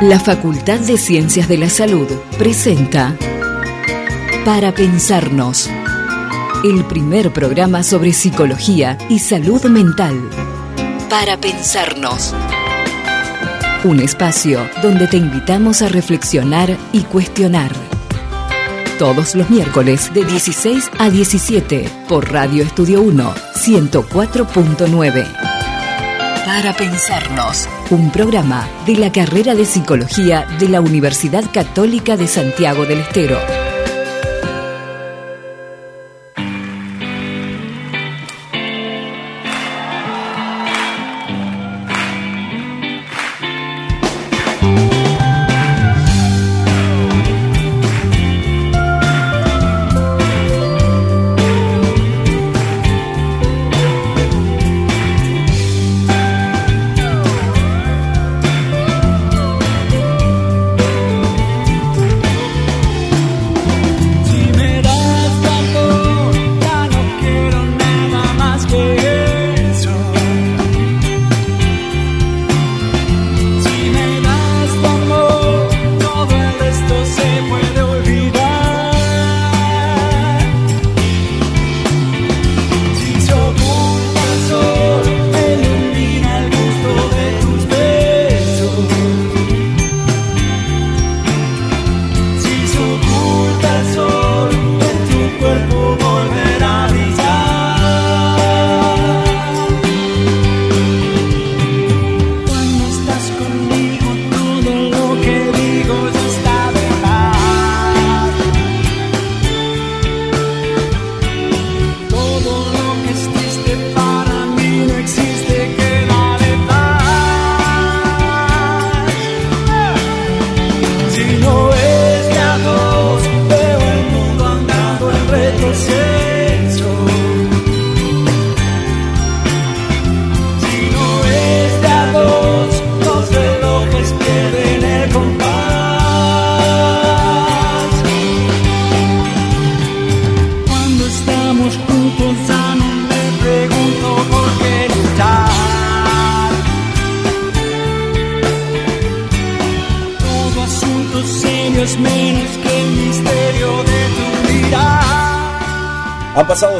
La Facultad de Ciencias de la Salud presenta Para Pensarnos, el primer programa sobre psicología y salud mental. Para Pensarnos. Un espacio donde te invitamos a reflexionar y cuestionar. Todos los miércoles de 16 a 17 por Radio Estudio 1 104.9. Para Pensarnos, un programa de la carrera de Psicología de la Universidad Católica de Santiago del Estero.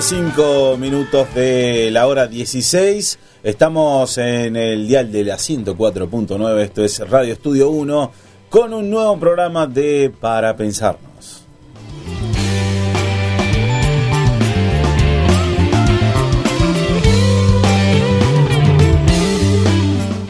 Cinco minutos de la hora 16. Estamos en el dial de la 104.9. Esto es Radio Estudio 1 con un nuevo programa de Para Pensarnos.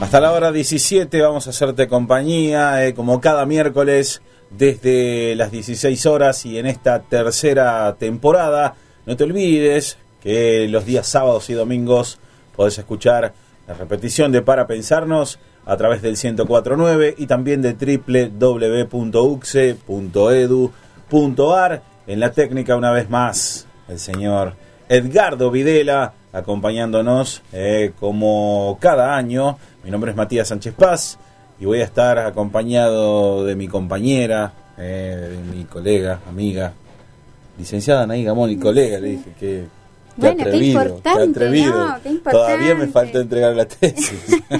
Hasta la hora 17 vamos a hacerte compañía, eh, como cada miércoles, desde las 16 horas y en esta tercera temporada no te olvides que los días sábados y domingos podés escuchar la repetición de Para Pensarnos a través del 1049 y también de www.uxe.edu.ar. En la técnica, una vez más, el señor Edgardo Videla acompañándonos eh, como cada año. Mi nombre es Matías Sánchez Paz y voy a estar acompañado de mi compañera, eh, mi colega, amiga, licenciada Anaí Gamón y colega, le dije que bueno, atrevido, qué importante, atrevido. Todavía me falta entregar la tesis.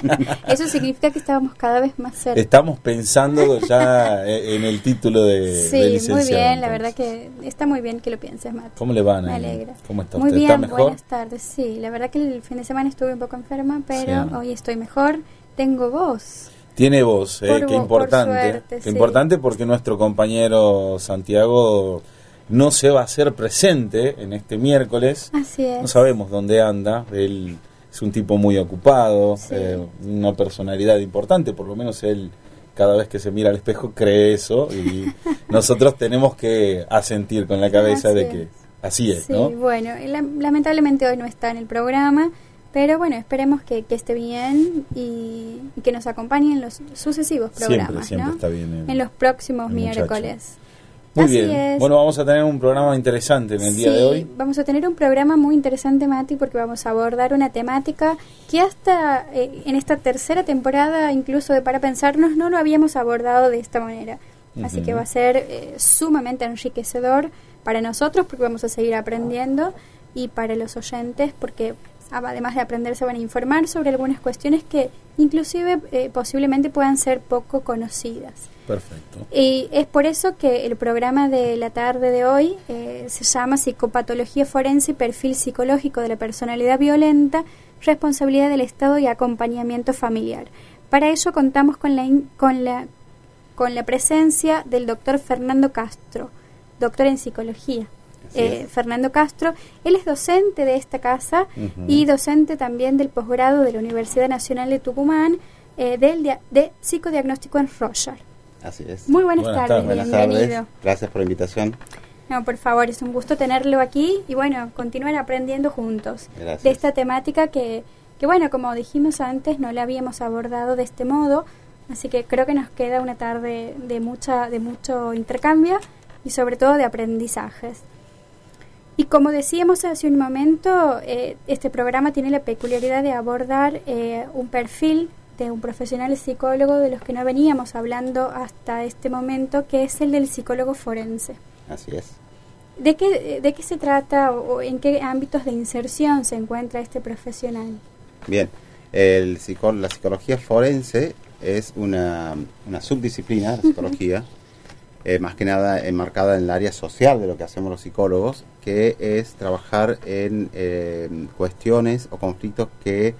Eso significa que estábamos cada vez más cerca. Estamos pensando ya en el título de, sí, muy bien, la verdad que está muy bien que lo pienses, Mati. ¿Cómo le van? Me alegra. ¿Cómo está muy usted? bien, mejor? buenas tardes. Sí, la verdad que el fin de semana estuve un poco enferma, pero hoy estoy mejor. Tengo voz. Tiene voz, eh, qué importante. qué importante porque nuestro compañero Santiago no se va a hacer presente en este miércoles. Así es. No sabemos dónde anda. Él es un tipo muy ocupado, eh, una personalidad importante, por lo menos él cada vez que se mira al espejo cree eso y nosotros tenemos que asentir con la cabeza de que así es, sí, bueno, lamentablemente hoy no está en el programa, pero bueno, esperemos que, esté bien y, que nos acompañe en los sucesivos programas, siempre, está bien en, los próximos miércoles. Muy bien. Bueno, vamos a tener un programa interesante en el día de hoy. Vamos a tener un programa muy interesante, Mati, porque vamos a abordar una temática que hasta eh, en esta tercera temporada, incluso de Para Pensarnos, no lo habíamos abordado de esta manera. Así que va a ser eh, sumamente enriquecedor para nosotros, porque vamos a seguir aprendiendo, y para los oyentes, porque además de aprender, se van a informar sobre algunas cuestiones que inclusive eh, posiblemente puedan ser poco conocidas. Perfecto. Y es por eso que el programa de la tarde de hoy eh, se llama Psicopatología Forense y Perfil Psicológico de la Personalidad Violenta, Responsabilidad del Estado y Acompañamiento Familiar. Para ello contamos con la, con la, con la presencia del doctor Fernando Castro, doctor en psicología. Eh, Fernando Castro. Él es docente de esta casa y docente también del posgrado de la Universidad Nacional de Tucumán eh, del de psicodiagnóstico en Roger. Así es. Muy buenas, tardes, bienvenido. Gracias por la invitación. No, por favor, es un gusto tenerlo aquí y bueno, continuar aprendiendo juntos de esta temática que, que, bueno, como dijimos antes, no la habíamos abordado de este modo, así que creo que nos queda una tarde de, mucha, de mucho intercambio y sobre todo de aprendizajes. Y como decíamos hace un momento, eh, este programa tiene la peculiaridad de abordar eh, un perfil de un profesional psicólogo de los que no veníamos hablando hasta este momento, que es el del psicólogo forense. Así es. ¿De qué, de qué se trata o, en qué ámbitos de inserción se encuentra este profesional? Bien, el la psicología forense es una, una subdisciplina de la psicología. Eh, más que nada enmarcada en el área social de lo que hacemos los psicólogos, que es trabajar en eh, cuestiones o conflictos que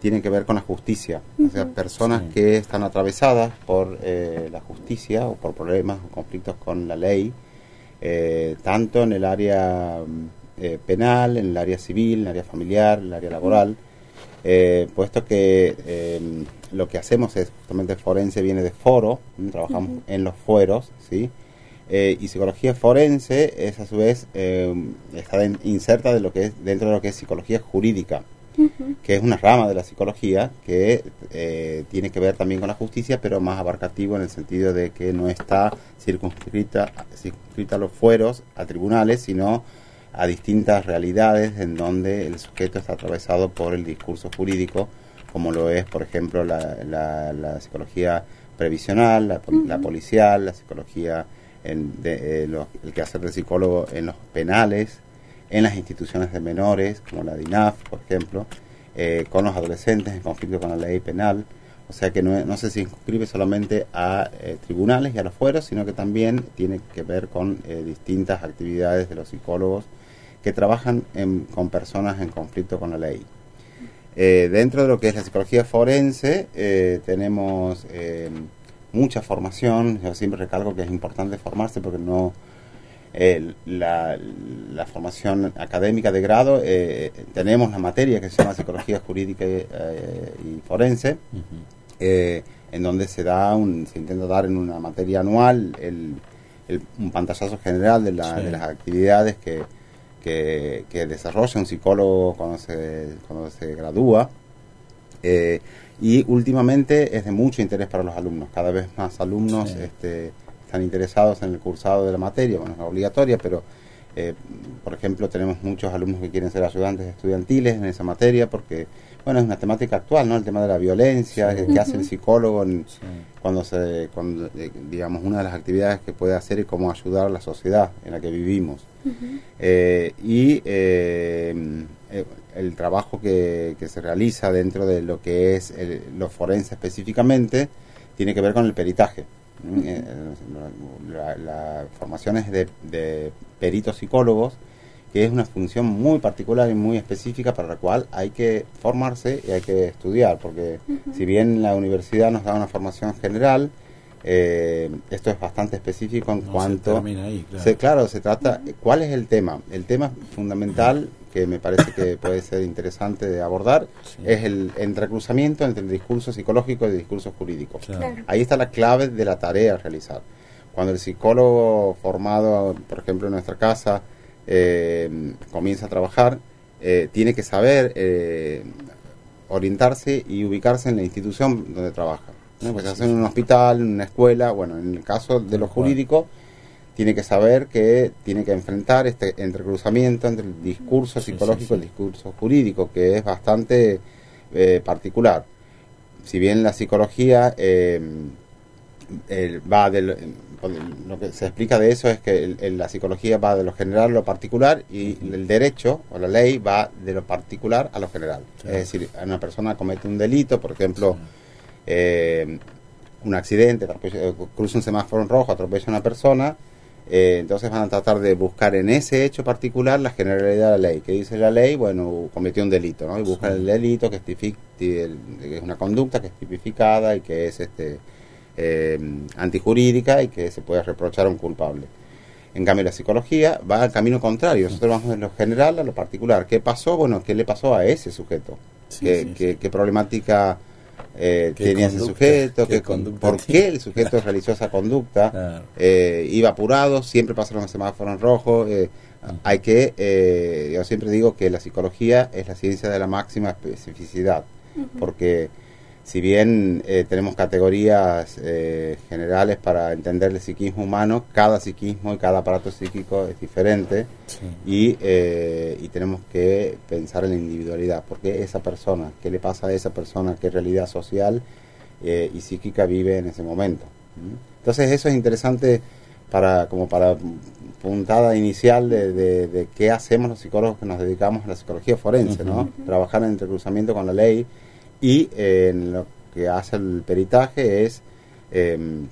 tienen que ver con la justicia. O sea, personas que están atravesadas por eh, la justicia o por problemas o conflictos con la ley, tanto en el área penal, en el área civil, en el área familiar, en el área laboral. puesto que lo que hacemos es justamente forense viene de foro, trabajamos en los fueros, ¿sí? Eh, y psicología forense es a su vez eh, está inserta de lo que es dentro de lo que es psicología jurídica, que es una rama de la psicología que eh, tiene que ver también con la justicia, pero más abarcativo en el sentido de que no está circunscrita, circunscrita a los fueros, a tribunales, sino a distintas realidades en donde el sujeto está atravesado por el discurso jurídico, como lo es, por ejemplo, la, la, psicología previsional, la, policial, la psicología en de, eh, el quehacer del psicólogo en los penales, en las instituciones de menores, como la DINAF, por ejemplo, eh, con los adolescentes en conflicto con la ley penal. O sea que no, no se inscribe solamente a eh, tribunales y a los fueros, sino que también tiene que ver con distintas actividades de los psicólogos que trabajan con personas en conflicto con la ley. dentro de lo que es la psicología forense, tenemos mucha formación. Yo siempre recalco que es importante formarse porque no la, la, formación académica de grado eh, tenemos la materia que se llama psicología jurídica eh, y forense, eh, en donde se da un, se intenta dar en una materia anual el, un pantallazo general de, la, de las actividades que, que, que, desarrolla un psicólogo cuando se, cuando se gradúa. Eh, y últimamente es de mucho interés para los alumnos. Cada vez más alumnos este, están interesados en el cursado de la materia. Bueno, es obligatoria, pero eh, por ejemplo tenemos muchos alumnos que quieren ser ayudantes estudiantiles en esa materia porque bueno es una temática actual no el tema de la violencia que hace el psicólogo cuando se cuando, eh, digamos una de las actividades que puede hacer es cómo ayudar a la sociedad en la que vivimos. Eh, y el trabajo que, se realiza dentro de lo que es el, los forenses específicamente tiene que ver con el peritaje. Eh, la, formación es de, peritos psicólogos, que es una función muy particular y muy específica para la cual hay que formarse y hay que estudiar, porque si bien la universidad nos da una formación general, eh, esto es bastante específico en cuanto... Se, claro. Se, trata... ¿Cuál es el tema? El tema fundamental que me parece que puede ser interesante de abordar es el entrecruzamiento entre el discurso psicológico y el discurso jurídico. Ahí está la clave de la tarea a realizar. Cuando el psicólogo formado, por ejemplo, en nuestra casa, eh, comienza a trabajar, eh, tiene que saber orientarse y ubicarse en la institución donde trabaja. ¿no? Pues en un hospital, en una escuela, bueno, en el caso de lo jurídico, tiene que saber que tiene que enfrentar este entrecruzamiento entre el discurso psicológico y el discurso jurídico, que es bastante eh, particular. Si bien la psicología eh, va de lo, que se explica de eso es que la psicología va de lo general a lo particular y el derecho o la ley va de lo particular a lo general. Es decir, una persona comete un delito, por ejemplo, eh, un accidente, cruza un semáforo en rojo, atropella a una persona, eh, entonces van a tratar de buscar en ese hecho particular la generalidad de la ley. ¿Qué dice la ley? Bueno, cometió un delito, ¿no? Y buscan el delito que es, una conducta que es tipificada y que es este eh, antijurídica y que se puede reprochar a un culpable. En cambio, la psicología va al camino contrario. Nosotros vamos de lo general a lo particular. ¿Qué pasó? Bueno, ¿qué le pasó a ese sujeto? ¿Qué, qué problemática eh, tenía ese sujeto, que, por qué el sujeto realizó esa conducta, eh, iba apurado, siempre pasaron los semáforos en rojo. Eh, hay que, eh, yo siempre digo que la psicología es la ciencia de la máxima especificidad, porque si bien eh, tenemos categorías eh, generales para entender el psiquismo humano, cada psiquismo y cada aparato psíquico es diferente y, eh, y, tenemos que pensar en la individualidad, porque esa persona, qué le pasa a esa persona, qué realidad social y psíquica vive en ese momento. Entonces eso es interesante para como para puntada inicial de, de, qué hacemos los psicólogos que nos dedicamos a la psicología forense, ¿no? Trabajar en entrecruzamiento con la ley y eh, lo que hace el peritaje es em,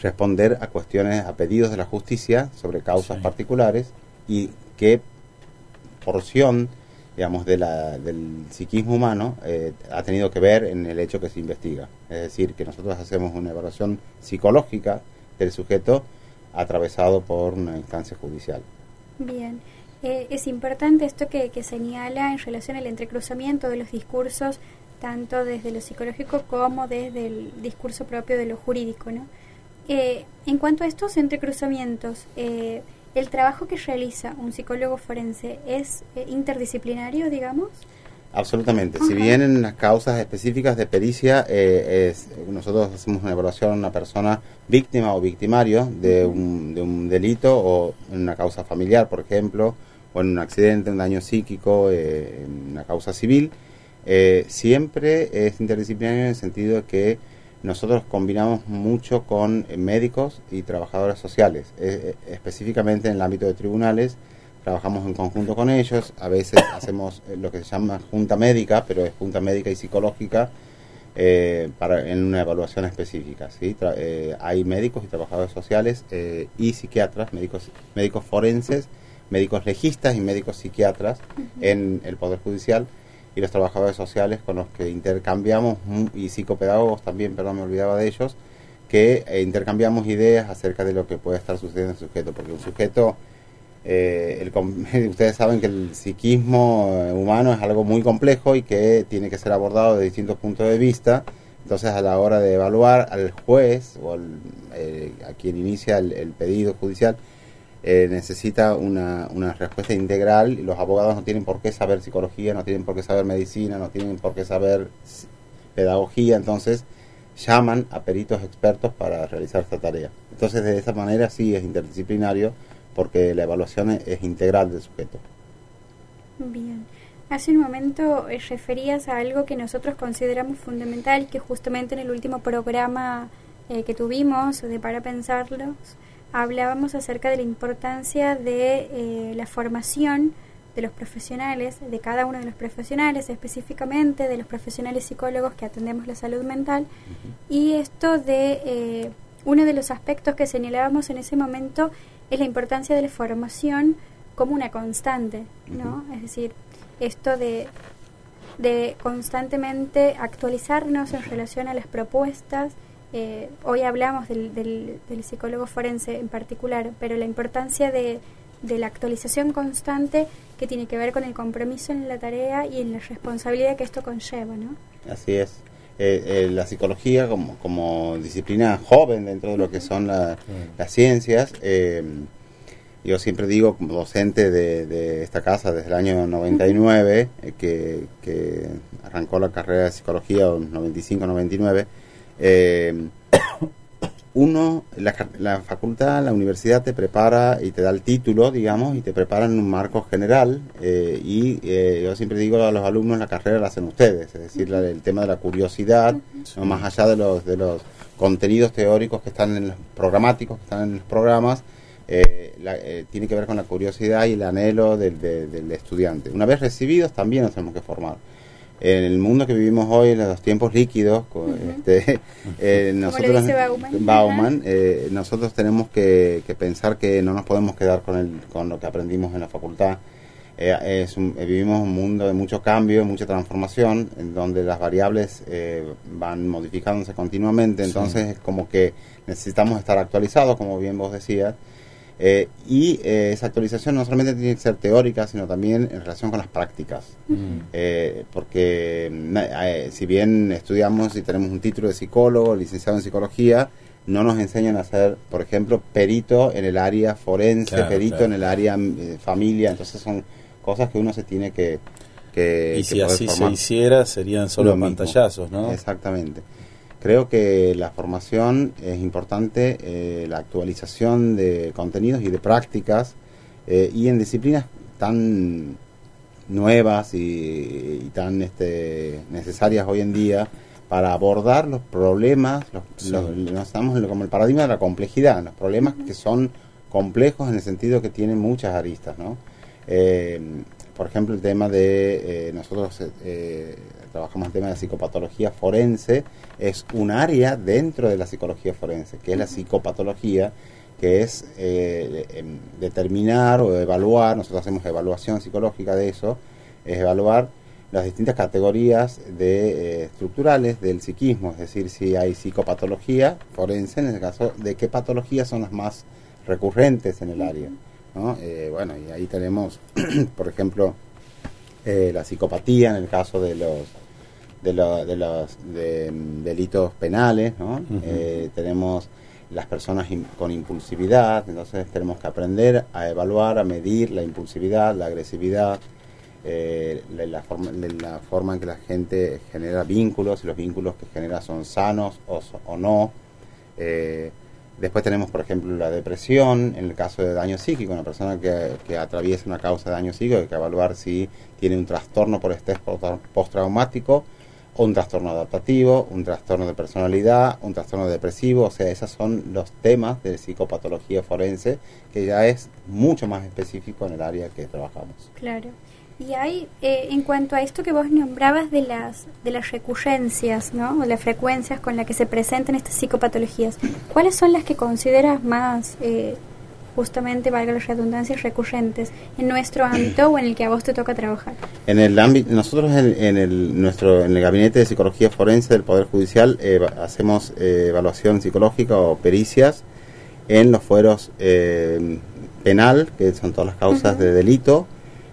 responder a cuestiones, a pedidos de la justicia sobre causas particulares y qué porción, digamos, de la, del psiquismo humano eh, ha tenido que ver en el hecho que se investiga. Es decir, que nosotros hacemos una evaluación psicológica del sujeto atravesado por una instancia judicial. Bien. Eh, es importante esto que, que, señala en relación al entrecruzamiento de los discursos tanto desde lo psicológico como desde el discurso propio de lo jurídico. ¿no? Eh, en cuanto a estos entrecruzamientos, eh, ¿el trabajo que realiza un psicólogo forense es eh, interdisciplinario, digamos? Absolutamente. Si bien en las causas específicas de pericia, es, nosotros hacemos una evaluación a una persona víctima o victimario de, un, de un delito o en una causa familiar, por ejemplo, o en un accidente, un daño psíquico, en una causa civil, eh, siempre es interdisciplinario en el sentido de que nosotros combinamos mucho con eh, médicos y trabajadores sociales, eh, específicamente en el ámbito de tribunales, trabajamos en conjunto con ellos, a veces hacemos lo que se llama junta médica, pero es junta médica y psicológica para, en una evaluación específica. ¿sí? hay médicos y trabajadores sociales y psiquiatras, médicos, médicos forenses, médicos legistas y médicos psiquiatras en el Poder Judicial y los trabajadores sociales con los que intercambiamos, y psicopedagogos también, perdón, me olvidaba de ellos, que eh, intercambiamos ideas acerca de lo que puede estar sucediendo en el sujeto, porque un sujeto, eh, ustedes saben que el psiquismo eh, humano es algo muy complejo y que tiene que ser abordado de distintos puntos de vista, entonces a la hora de evaluar al juez o a quien inicia el pedido judicial, eh, necesita una, una, respuesta integral y los abogados no tienen por qué saber psicología, no tienen por qué saber medicina, no tienen por qué saber pedagogía, entonces llaman a peritos expertos para realizar esta tarea. Entonces de esa manera sí es interdisciplinario porque la evaluación es, integral del sujeto. Bien. Hace un momento eh, referías a algo que nosotros consideramos fundamental, que justamente en el último programa eh, que tuvimos de Para Pensarlos, hablábamos acerca de la importancia de eh, la formación de los profesionales, de cada uno de los profesionales, específicamente de los profesionales psicólogos que atendemos la salud mental, y esto de eh, uno de los aspectos que señalábamos en ese momento es la importancia de la formación como una constante, ¿no? Es decir, esto de, de constantemente actualizarnos en relación a las propuestas eh, hoy hablamos del, del, psicólogo forense en particular, pero la importancia de, la actualización constante que tiene que ver con el compromiso en la tarea y en la responsabilidad que esto conlleva, ¿no? Así es. Eh, eh, la psicología como, como disciplina joven dentro de lo que son las ciencias, yo siempre digo como docente de, esta casa desde el año 99, que, que arrancó la carrera de psicología en 95-99, eh, uno, la, facultad, la universidad te prepara y te da el título, digamos, y te prepara en un marco general. Eh, y eh, yo siempre digo a los alumnos, la carrera la hacen ustedes, es decir, el tema de la curiosidad, no más allá de los, de los contenidos teóricos que están en los programáticos, que están en los programas, eh, eh, tiene que ver con la curiosidad y el anhelo del, del, estudiante. Una vez recibidos, también nos tenemos que formar. En el mundo que vivimos hoy, en los tiempos líquidos, este, eh, nosotros, Bauman, nosotros tenemos que, pensar que no nos podemos quedar con, el, con lo que aprendimos en la facultad. Es vivimos un mundo de mucho cambio, mucha transformación, en donde las variables van modificándose continuamente, entonces es como que necesitamos estar actualizados, como bien vos decías, eh, y eh, esa actualización no solamente tiene que ser teórica, sino también en relación con las prácticas. Eh, porque si bien estudiamos y tenemos un título de psicólogo, licenciado en psicología, no nos enseñan a ser, por ejemplo, perito en el área forense, perito en el área familia. Entonces son cosas que uno se tiene que... que y si así se hiciera, serían solo pantallazos, ¿no? Exactamente. Creo que la formación es importante, eh, la actualización de contenidos y de prácticas eh, y en disciplinas tan nuevas y, tan este, necesarias hoy en día para abordar los problemas, los, estamos como el paradigma de la complejidad, los problemas que son complejos en el sentido que tienen muchas aristas, ¿no? Eh, por ejemplo, el tema de nosotros trabajamos el tema de psicopatología forense, es un área dentro de la psicología forense, que es la psicopatología, que es eh, em, determinar o evaluar, nosotros hacemos evaluación psicológica de eso, es evaluar las distintas categorías de, eh, estructurales del psiquismo, es decir, si hay psicopatología forense, en el caso de qué patologías son las más recurrentes en el área. ¿no? Eh, bueno, y ahí tenemos, por ejemplo, la psicopatía en el caso de los de, de los mm, delitos penales, ¿no? Eh, tenemos las personas con impulsividad, entonces tenemos que aprender a evaluar, a medir la impulsividad, la agresividad, eh, la, forma, la, forma en que la gente genera vínculos, y los vínculos que genera son sanos o, o no. Eh, después tenemos, por ejemplo, la depresión, en el caso de daño psíquico, una persona que, que atraviesa una causa de daño psíquico, hay que evaluar si tiene un trastorno por estrés postraumático un trastorno adaptativo, un trastorno de personalidad, un trastorno depresivo, o sea, esos son los temas de psicopatología forense, que ya es mucho más específico en el área que trabajamos. Claro. Y hay, eh, en cuanto a esto que vos nombrabas de las, de las recurrencias, ¿no? O las frecuencias con las que se presentan estas psicopatologías, ¿cuáles son las que consideras más eh, justamente, valga la redundancia, recurrentes en nuestro ámbito o en el que a vos te toca trabajar? En el ámbito, nosotros en, el, nuestro, en el Gabinete de Psicología Forense del Poder Judicial eh, hacemos eh, evaluación psicológica o pericias en los fueros eh, penal, que son todas las causas de delito,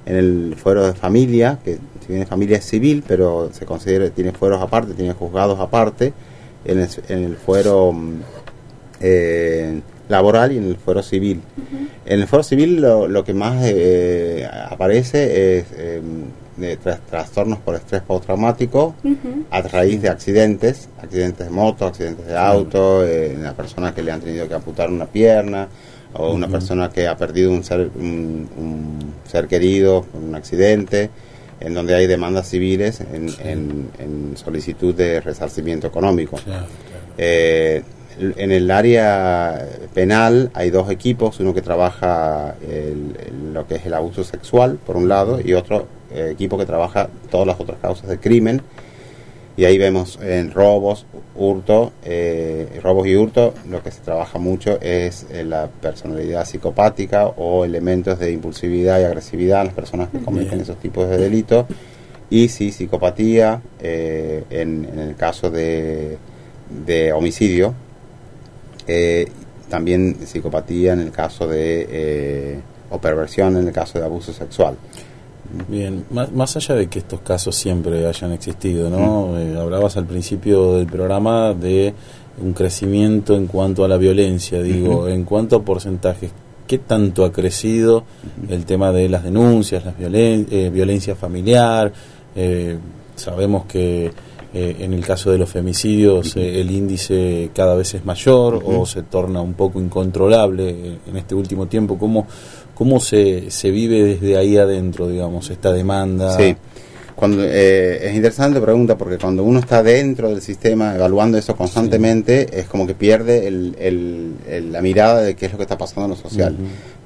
en el fuero de familia, que si bien familia es civil, pero se considera, tiene fueros aparte, tiene juzgados aparte, en el, en el fuero... Mm, eh, laboral y en el fuero civil. En el fuero civil lo, lo que más eh, aparece es eh, trastornos por estrés postraumático a raíz de accidentes, accidentes de moto, accidentes de auto, eh, una persona que le han tenido que amputar una pierna o una persona que ha perdido un ser, un, ser querido por un accidente en donde hay demandas civiles en, en, solicitud de resarcimiento económico. Eh, en el área penal hay dos equipos, uno que trabaja lo que es el abuso sexual, por un lado, y otro eh, equipo que trabaja todas las otras causas de crimen. Y ahí vemos en robos, hurto, eh, robos y hurto, lo que se trabaja mucho es eh, la personalidad psicopática o elementos de impulsividad y agresividad en las personas que cometen esos tipos de delitos. Y sí, psicopatía en, el caso de homicidio, eh, también psicopatía en el caso de, eh, o perversión en el caso de abuso sexual. Bien, más, allá de que estos casos siempre hayan existido, ¿no? Eh, hablabas al principio del programa de un crecimiento en cuanto a la violencia, digo, en cuanto a porcentajes, ¿qué tanto ha crecido el tema de las denuncias, la violen violencia familiar? sabemos que eh, en el caso de los femicidios eh, el índice cada vez es mayor o se torna un poco incontrolable eh, en este último tiempo. ¿Cómo, cómo se, se vive desde ahí adentro, digamos, esta demanda? Sí. cuando eh, es interesante pregunta porque cuando uno está dentro del sistema evaluando eso constantemente es como que pierde el, el, la mirada de qué es lo que está pasando en lo social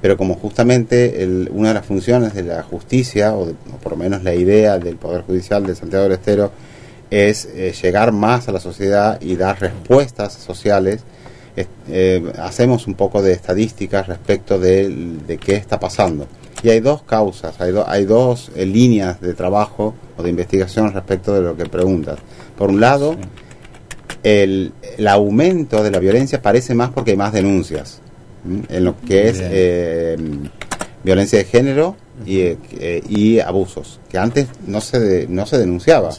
pero como justamente una de las funciones de la justicia o, por lo menos la idea del poder judicial de Santiago del Estero es eh, llegar más a la sociedad y dar respuestas sociales. Eh, hacemos un poco de estadísticas respecto de, de qué está pasando. Y hay dos causas, hay, hay dos eh, líneas de trabajo o de investigación respecto de lo que preguntas. Por un lado, el, aumento de la violencia parece más porque hay más denuncias en lo que es eh, violencia de género y, eh, y, abusos, que antes no se, no se denunciaba.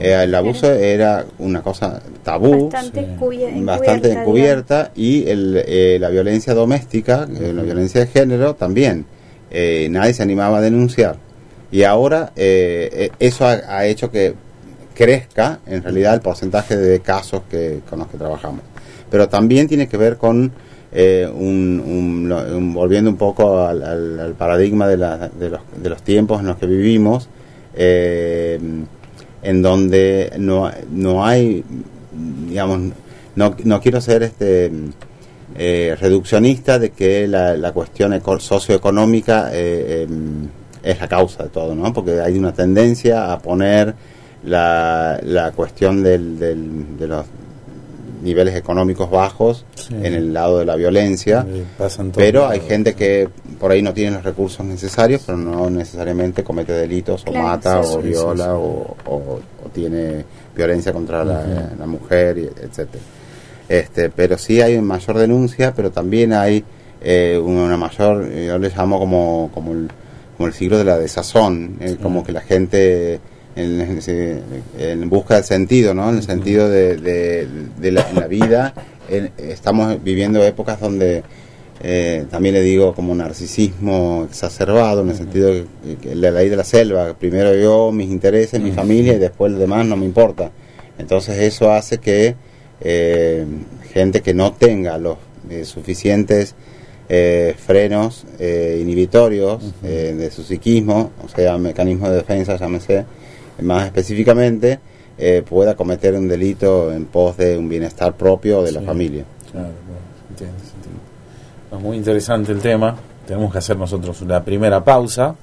el abuso era una cosa tabú, bastante, encubierta, y el, la violencia doméstica, la violencia de género también. Eh, nadie se animaba a denunciar. Y ahora eh, eh, eso ha, hecho que crezca en realidad el porcentaje de casos que, con los que trabajamos. Pero también tiene que ver con, un, volviendo un poco al, paradigma de, de, los, de, los, tiempos en los que vivimos, en donde no, no hay, digamos, no, no quiero ser este eh, reduccionista de que la, la cuestión socioeconómica eh, em, es la causa de todo, ¿no? Porque hay una tendencia a poner la, la cuestión del, de los niveles económicos bajos en el lado de la violencia, pero hay gente que por ahí no tiene los recursos necesarios, pero no necesariamente comete delitos o mata o viola o, o, tiene violencia contra la, la, mujer, etcétera. Este, pero sí hay mayor denuncia, pero también hay eh, una mayor, yo le llamo como, como, el, como el siglo de la desazón, eh, como que la gente en, en, busca del sentido, ¿no? En el sentido de, de, la, vida, estamos viviendo épocas donde eh, también le digo como narcisismo exacerbado, en el sentido de la ley de la selva, primero yo, mis intereses, mi familia y después lo demás no me importa. Entonces eso hace que eh, gente que no tenga los eh, suficientes eh, frenos inhibitorios de su psiquismo, o sea, mecanismo de defensa, llámese más específicamente, pueda cometer un delito en pos de un bienestar propio de la familia. Claro, entiendo, Es muy interesante el tema. Tenemos que hacer nosotros una primera pausa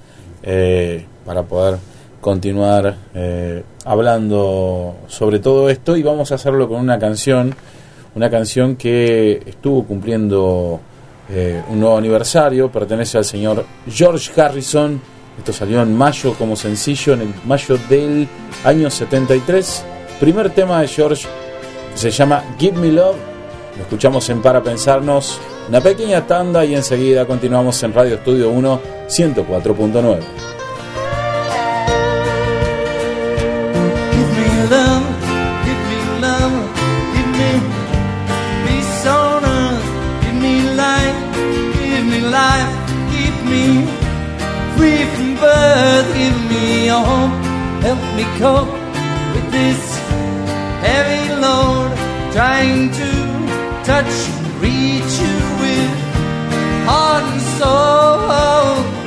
para poder continuar eh, hablando sobre todo esto y vamos a hacerlo con una canción, una canción que estuvo cumpliendo eh, un nuevo aniversario, pertenece al señor George Harrison, esto salió en mayo como sencillo, en el mayo del año 73, primer tema de George se llama Give Me Love, lo escuchamos en Para Pensarnos, una pequeña tanda y enseguida continuamos en Radio Estudio 1 104.9. earth, give me your home. Help me cope with this heavy load. Trying to touch and reach you with heart and soul.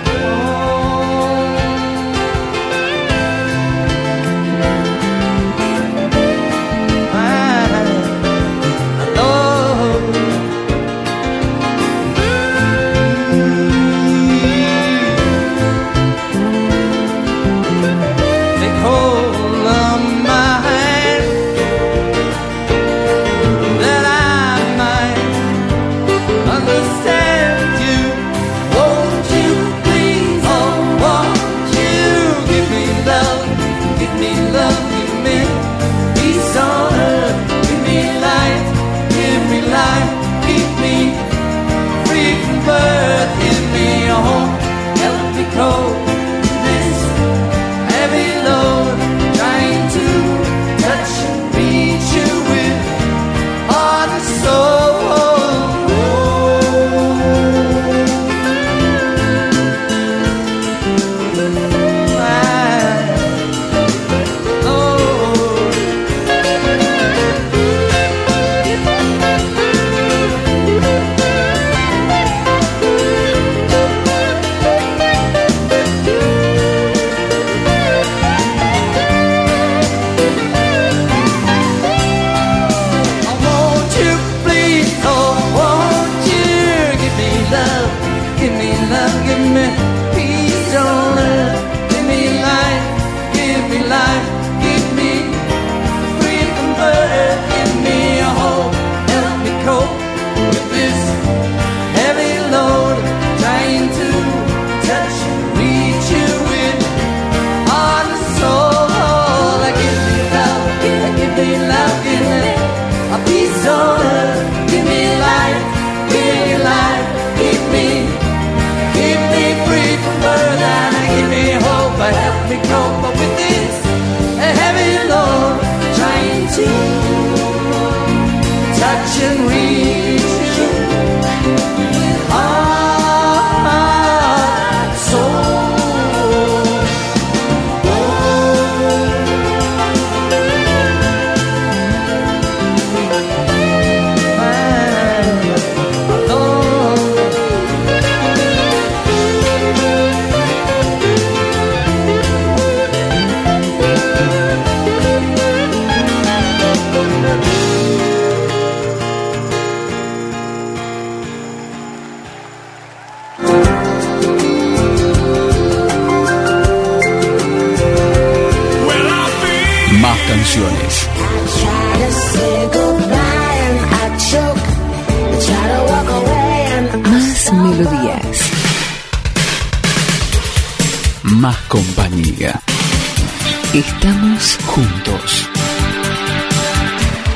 Estamos Juntos.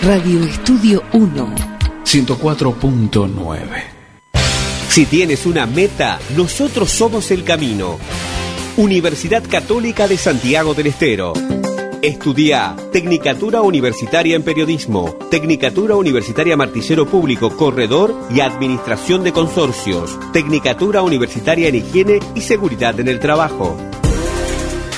Radio Estudio 1. 104.9. Si tienes una meta, nosotros somos el camino. Universidad Católica de Santiago del Estero. Estudia Tecnicatura Universitaria en Periodismo, Tecnicatura Universitaria Martillero Público, Corredor y Administración de Consorcios, Tecnicatura Universitaria en Higiene y Seguridad en el Trabajo.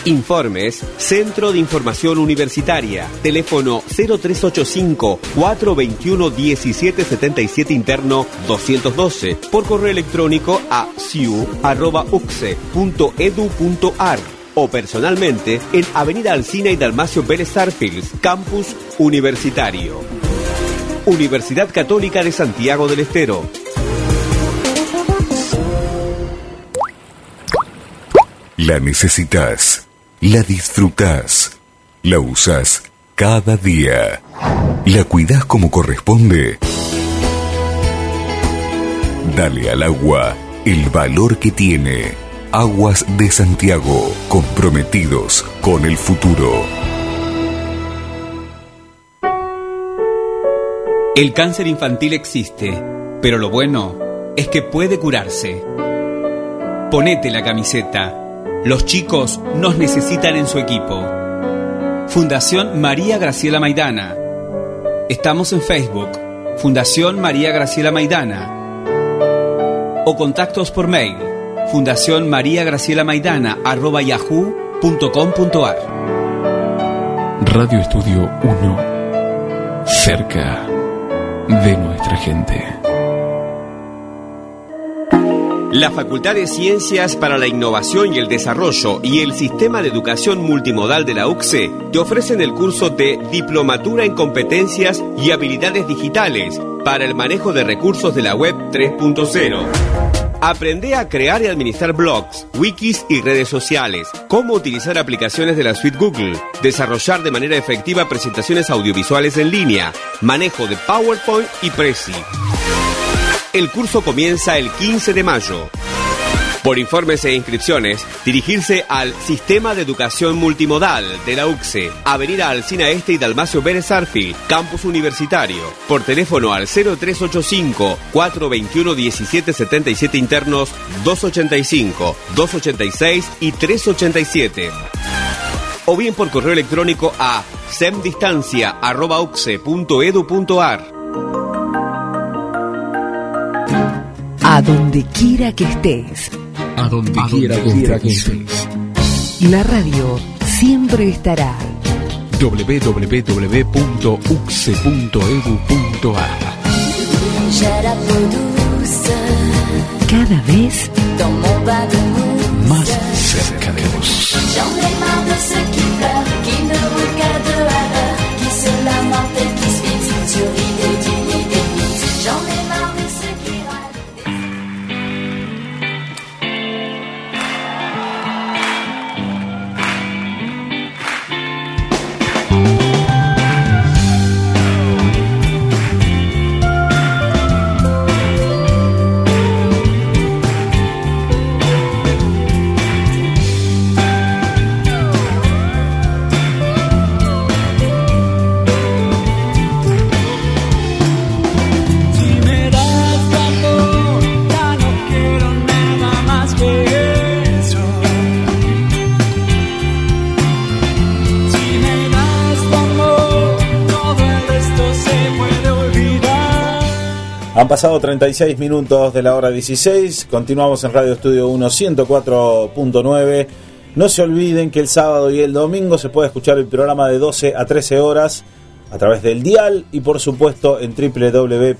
Informes, Centro de Información Universitaria, teléfono 0385-421-1777 interno 212, por correo electrónico a ciu.uxe.edu.ar o personalmente en Avenida Alcina y Dalmacio Vélez Arfield, Campus Universitario. Universidad Católica de Santiago del Estero. La necesitas, la disfrutas, la usas cada día, la cuidas como corresponde. Dale al agua el valor que tiene. Aguas de Santiago, comprometidos con el futuro. El cáncer infantil existe, pero lo bueno es que puede curarse. Ponete la camiseta. Los chicos nos necesitan en su equipo. Fundación María Graciela Maidana. Estamos en Facebook. Fundación María Graciela Maidana. O contactos por mail. Fundación María Graciela Maidana arroba yahoo.com.ar. Radio Estudio 1. Cerca de nuestra gente. La Facultad de Ciencias para la Innovación y el Desarrollo y el Sistema de Educación Multimodal de la UCSE te ofrecen el curso de Diplomatura en Competencias y Habilidades Digitales para el manejo de recursos de la Web 3.0. Aprende a crear y administrar blogs, wikis y redes sociales, cómo utilizar aplicaciones de la suite Google, desarrollar de manera efectiva presentaciones audiovisuales en línea, manejo de PowerPoint y Prezi. El curso comienza el 15 de mayo. Por informes e inscripciones, dirigirse al Sistema de Educación Multimodal de la UCSE, Avenida Alcina Este y Dalmacio Vélez Arfield, Campus Universitario. Por teléfono al 0385-421-1777 internos 285, 286 y 387. O bien por correo electrónico a semdistancia.uxe.edu.ar. A donde quiera que estés. A donde quiera que estés. La radio siempre estará. www.uxe.edu.ar Cada vez Más cerca de vos. Han pasado 36 minutos de la hora 16. Continuamos en Radio Estudio 1 104.9. No se olviden que el sábado y el domingo se puede escuchar el programa de 12 a 13 horas a través del dial y por supuesto en www.uxe.edu.ar.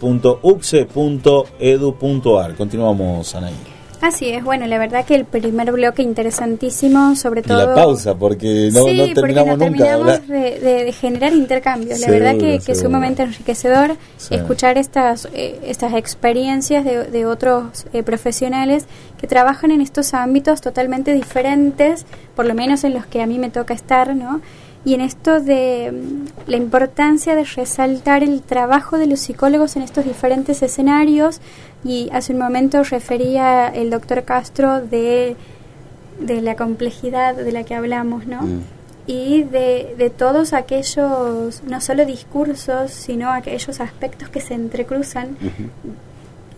Continuamos, Anaí. Así es, bueno, la verdad que el primer bloque interesantísimo, sobre Y todo... la pausa, porque no, sí, no porque terminamos no nunca. de terminamos de, de- de generar intercambios. La Seguro, verdad que, que es sumamente enriquecedor Sí. escuchar estas, eh, estas experiencias de, de otros eh, profesionales que trabajan en estos ámbitos totalmente diferentes, por lo menos en los que a mí me toca estar, ¿no? Y en esto de mm, la importancia de resaltar el trabajo de los psicólogos en estos diferentes escenarios. Y hace un momento refería el doctor Castro de, de la complejidad de la que hablamos, ¿no? Mm. y de, de todos aquellos, no solo discursos, sino aquellos aspectos que se entrecruzan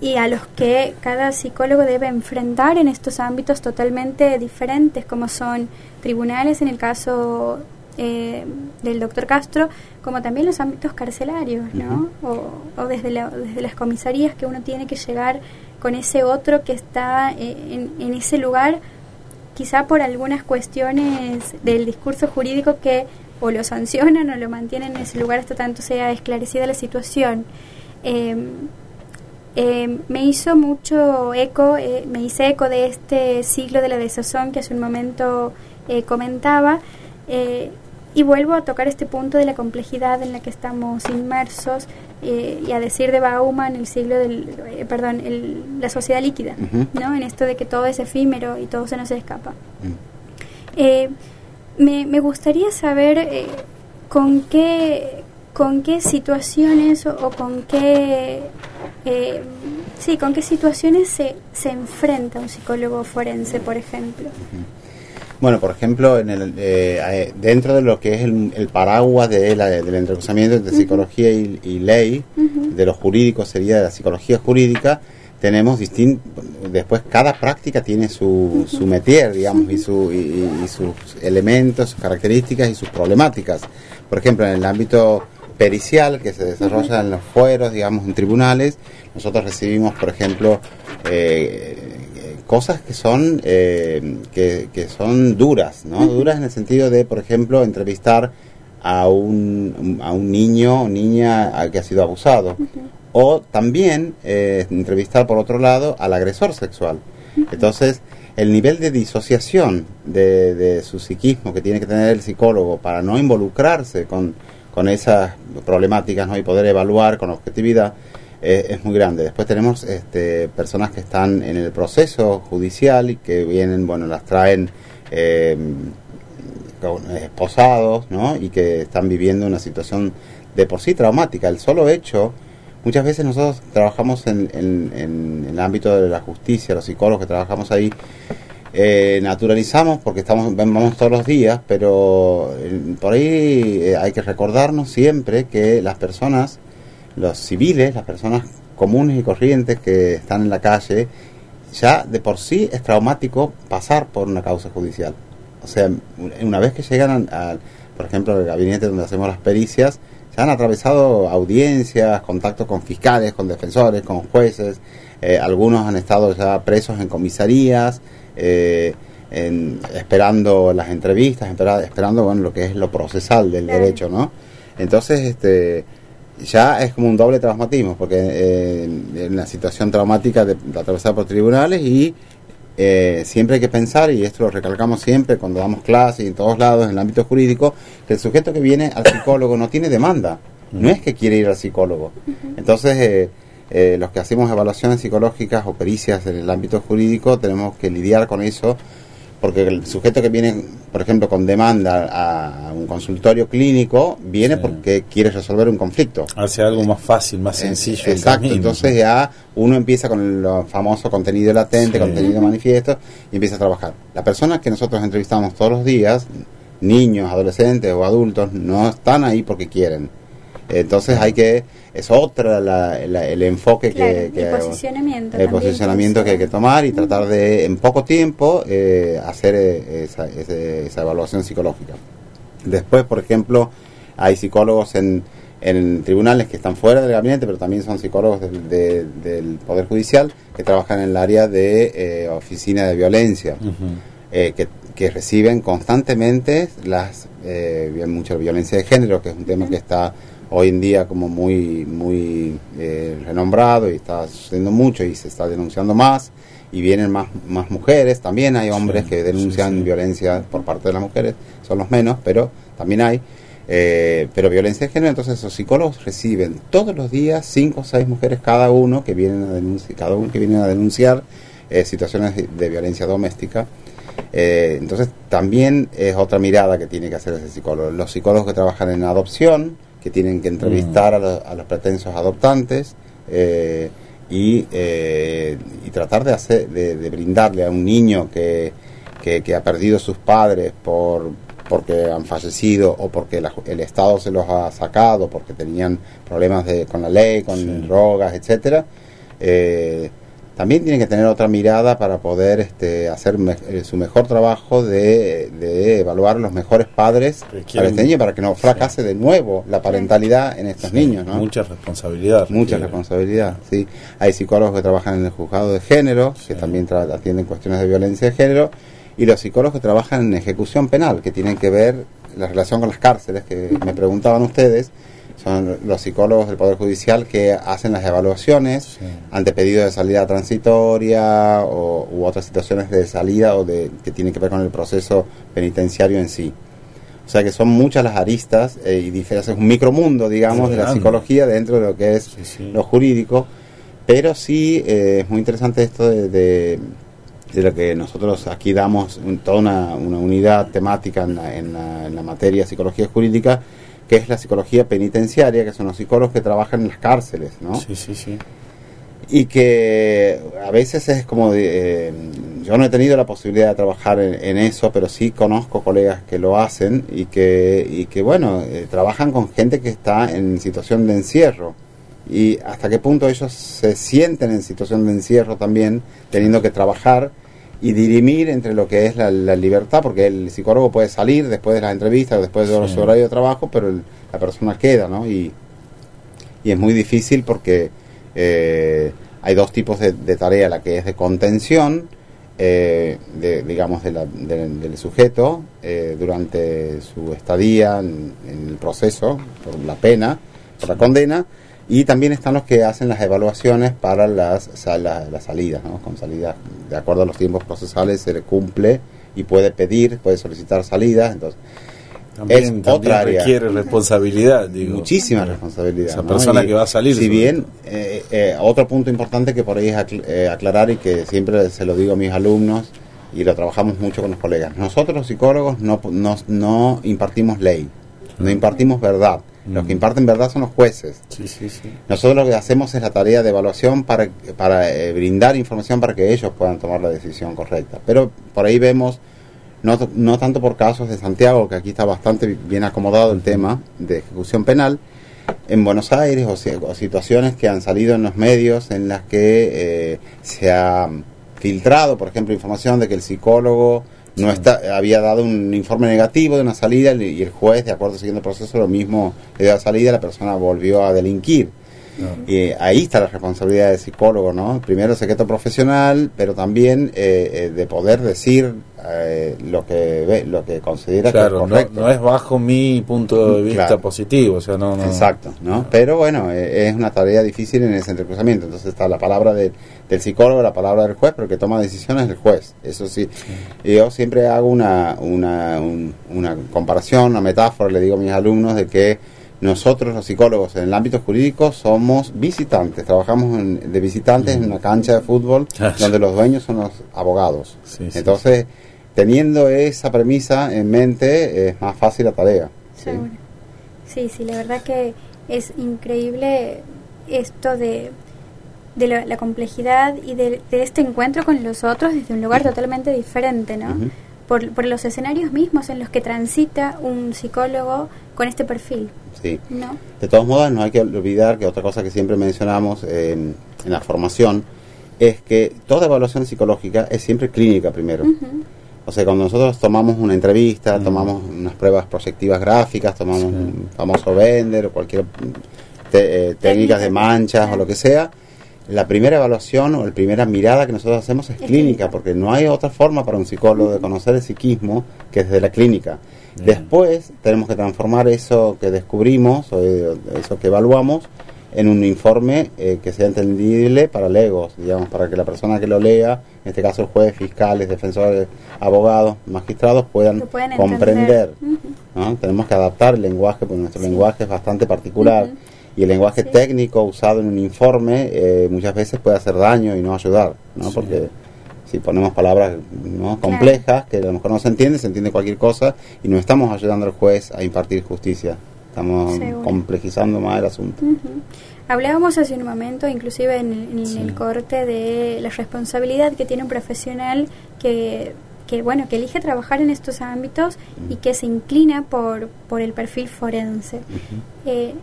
y a los que cada psicólogo debe enfrentar en estos ámbitos totalmente diferentes, como son tribunales en el caso eh, del doctor Castro, como también los ámbitos carcelarios, ¿no? o, o desde, la- desde las comisarías que uno tiene que llegar con ese otro que está eh, en, en ese lugar quizá por algunas cuestiones del discurso jurídico que o lo sancionan o lo mantienen en ese lugar hasta tanto sea esclarecida la situación. Eh, eh, me hizo mucho eco, eh, me hice eco de este siglo de la desazón que hace un momento eh, comentaba y vuelvo a tocar este punto de la complejidad en la que estamos inmersos eh, y a decir de Bauman el siglo del, eh, perdón, el- la sociedad líquida. ¿no? En esto de que todo es efímero y todo se nos escapa. Mm. Eh, me, me gustaría saber con qué con qué situaciones o, o con qué sí con qué situaciones se, se enfrenta un psicólogo forense por ejemplo Bueno, por ejemplo, en el, eh, eh, dentro de lo que es el, el paraguas de la- del entrecruzamiento entre psicología y, y ley, de lo jurídico sería de la psicología jurídica, tenemos distintos, después cada práctica tiene su, su métier, digamos, y, su, y, y- y sus elementos, sus características y sus problemáticas. Por ejemplo, en el ámbito pericial que se desarrolla en los fueros, digamos, en tribunales, nosotros recibimos, por ejemplo, eh, cosas que son eh, que, que son duras, ¿no? Duras en el sentido de, por ejemplo, entrevistar a un, a un niño o niña que ha sido abusado. O también eh, entrevistar, por otro lado, al agresor sexual. Entonces, el nivel de disociación de, de su psiquismo que tiene que tener el psicólogo para no involucrarse con, con esas problemáticas ¿no? y poder evaluar con objetividad eh, es muy grande. Después tenemos este, personas que están en el proceso judicial y que vienen, bueno, las traen con- eh, esposados, ¿no? Y que están viviendo una situación de por sí traumática. El solo hecho, muchas veces nosotros trabajamos en, en- en el ámbito de la justicia, los psicólogos que trabajamos ahí, eh, naturalizamos porque estamos vamos todos los días, pero eh, por ahí eh, hay que recordarnos siempre que las personas, los civiles, las personas comunes y corrientes que están en la calle, ya de por sí es traumático pasar por una causa judicial. O sea, una vez que llegan al, por ejemplo, al gabinete donde hacemos las pericias, ya han atravesado audiencias, contactos con fiscales, con defensores, con jueces, eh, algunos han estado ya presos en comisarías, eh, en- esperando las entrevistas, espera- esperando bueno, lo que es lo procesal del derecho, ¿no? Entonces, este ya es como un doble traumatismo, porque eh, en la situación traumática de, de atravesar por tribunales y eh, siempre hay que pensar, y esto lo recalcamos siempre cuando damos clases y en todos lados en el ámbito jurídico, que el sujeto que viene al psicólogo no tiene demanda, no es que quiere ir al psicólogo. Entonces, eh, eh, los que hacemos evaluaciones psicológicas o pericias en el ámbito jurídico tenemos que lidiar con eso, porque el sujeto que viene, por ejemplo, con demanda a un consultorio clínico, viene Sí. porque quiere resolver un conflicto. Hace algo más fácil, más sencillo. el Exacto, entonces ya uno empieza con el famoso contenido latente, Sí. contenido manifiesto y empieza a trabajar. Las personas que nosotros entrevistamos todos los días, niños, adolescentes o adultos, no están ahí porque quieren. Entonces hay que, es otra la- la- el enfoque Claro, que, que- el posicionamiento el posicionamiento que hay que tomar y tratar de en poco tiempo eh, hacer eh, esa, ese- esa evaluación psicológica. Después, por ejemplo, hay psicólogos en, en tribunales que están fuera del gabinete, pero también son psicólogos del, de- del Poder Judicial que trabajan en el área de eh, oficina de violencia, eh, que, que reciben constantemente las eh, mucha violencia de género, que es un tema que está hoy en día como muy muy eh, renombrado y está sucediendo mucho y se está denunciando más y vienen más más mujeres también hay hombres Sí, que denuncian sí, sí. violencia por parte de las mujeres son los menos pero también hay eh, pero violencia de género entonces los psicólogos reciben todos los días cinco o seis mujeres cada uno que vienen a denunciar cada uno que vienen a denunciar eh, situaciones de, de violencia doméstica eh, entonces también es otra mirada que tiene que hacer ese psicólogo. Los psicólogos que trabajan en adopción, que tienen que entrevistar a, los, a los pretensos adoptantes eh, y, eh, y tratar de, hacer, de, de brindarle a un niño que, que, que ha perdido sus padres por porque han fallecido o porque la- el Estado se los ha sacado, porque tenían problemas de, con la ley, con Sí. drogas, etcétera. Eh, también tiene que tener otra mirada para poder este, hacer me- eh, su mejor trabajo de, de evaluar los mejores padres para este niño, para que no fracase de nuevo la parentalidad en estos niños. ¿no? Mucha responsabilidad. Mucha requiere. responsabilidad, sí. Hay psicólogos que trabajan en el juzgado de género, que también atienden cuestiones de violencia de género, y los psicólogos que trabajan en ejecución penal, que tienen que ver la relación con las cárceles, que me preguntaban ustedes, son los psicólogos del Poder Judicial que hacen las evaluaciones Sí. ante pedido de salida transitoria o, u otras situaciones de salida o de que tienen que ver con el proceso penitenciario en sí. O sea que son muchas las aristas eh, y diferentes, es un micromundo, digamos, de la psicología dentro de lo que es Sí, sí. lo jurídico, pero sí eh, es muy interesante esto de, de, de lo que nosotros aquí damos un- toda una, una unidad temática en la, en, la, en la materia psicología jurídica, que es la psicología penitenciaria, que son los psicólogos que trabajan en las cárceles, ¿no? Sí, sí, sí. y que a veces es como de, eh, yo no he tenido la posibilidad de trabajar en, en eso pero sí conozco colegas que lo hacen y que y que bueno eh, trabajan con gente que está en situación de encierro y hasta qué punto ellos se sienten en situación de encierro también teniendo que trabajar y dirimir entre lo que es la, la libertad porque el psicólogo puede salir después de las entrevistas o después de Sí. su horario de trabajo pero el- la persona queda no y y es muy difícil porque eh, hay dos tipos de, de tarea, la que es de contención, eh, de, digamos, de la- de- del sujeto eh, durante su estadía en, en el proceso, por la pena, por la condena, y también están los que hacen las evaluaciones para las, sa- la- las salidas, ¿no? con salidas, de acuerdo a los tiempos procesales, se le cumple y puede pedir, puede solicitar salidas, entonces También, Es también otra área. requiere responsabilidad, digo. muchísima responsabilidad. Esa ¿no? persona Y que va a salir. Si bien, todo. eh, eh, otro punto importante que por ahí es acl- eh, aclarar y que siempre se lo digo a mis alumnos y lo trabajamos mucho con los colegas. Nosotros los psicólogos no, no, no impartimos ley, no impartimos verdad. Los que imparten verdad son los jueces. Sí, sí, sí. Nosotros lo que hacemos es la tarea de evaluación para, para eh, brindar información para que ellos puedan tomar la decisión correcta. Pero por ahí vemos, no, no tanto por casos de Santiago, que aquí está bastante bien acomodado el tema de ejecución penal, en Buenos Aires o, o situaciones que han salido en los medios en las que eh, se ha filtrado, por ejemplo, información de que el psicólogo no está, había dado un informe negativo de una salida y el juez, de acuerdo siguiendo el proceso, lo mismo le dio la salida, la persona volvió a delinquir. Y eh, ahí está la responsabilidad del psicólogo, ¿no? Primero el secreto profesional, pero también eh, eh, de poder decir eh, lo que ve, lo que considera Claro, que es no, correcto. no es bajo mi punto de vista Claro. positivo, o sea, no, no. Exacto, ¿no? Pero bueno, eh, es una tarea difícil en ese entrecruzamiento. Entonces está la palabra de- del psicólogo, la palabra del juez, pero el que toma decisiones es el juez. Eso sí. Y Yo siempre hago una, una, un- una comparación, una metáfora, le digo a mis alumnos de que nosotros los psicólogos en el ámbito jurídico somos visitantes, trabajamos en- de visitantes en una cancha de fútbol Claro. donde los dueños son los abogados. Sí, sí, Entonces, teniendo esa premisa en mente, es más fácil la tarea. ¿sí? Sí, sí, la verdad que es increíble esto de, de la, la complejidad y de, de este encuentro con los otros desde un lugar totalmente diferente, ¿no? Por, por los escenarios mismos en los que transita un psicólogo con este perfil, Sí. ¿no? De todos modos, no hay que olvidar que otra cosa que siempre mencionamos eh, en la formación es que toda evaluación psicológica es siempre clínica primero. O O sea, cuando nosotros tomamos una entrevista, tomamos unas pruebas proyectivas gráficas, tomamos un famoso vender o cualquier te- eh, técnicas de manchas o lo que sea, la primera evaluación o la primera mirada que nosotros hacemos es Es clínica, clínica. porque no hay otra forma para un psicólogo de conocer el psiquismo que desde la clínica. Bien. Después tenemos que transformar eso que descubrimos o eh, eso que evaluamos en un informe eh, que sea entendible para legos, digamos, para que la persona que lo lea, en este caso el juez, fiscales, defensores, abogados, magistrados, puedan pueden comprender. ¿no? Tenemos que adaptar el lenguaje, porque nuestro lenguaje es bastante particular. Y el lenguaje Sí. técnico usado en un informe eh, muchas veces puede hacer daño y no ayudar, ¿no? Sí. Porque si ponemos palabras ¿no? complejas, que a lo mejor no se entiende, se entiende cualquier cosa y no estamos ayudando al juez a impartir justicia. Estamos Seguro. complejizando más el asunto. Hablábamos hace un momento, inclusive en, en Sí. el corte, de la responsabilidad que tiene un profesional que, que, bueno, que elige trabajar en estos ámbitos y que se inclina por, por el perfil forense. Eh,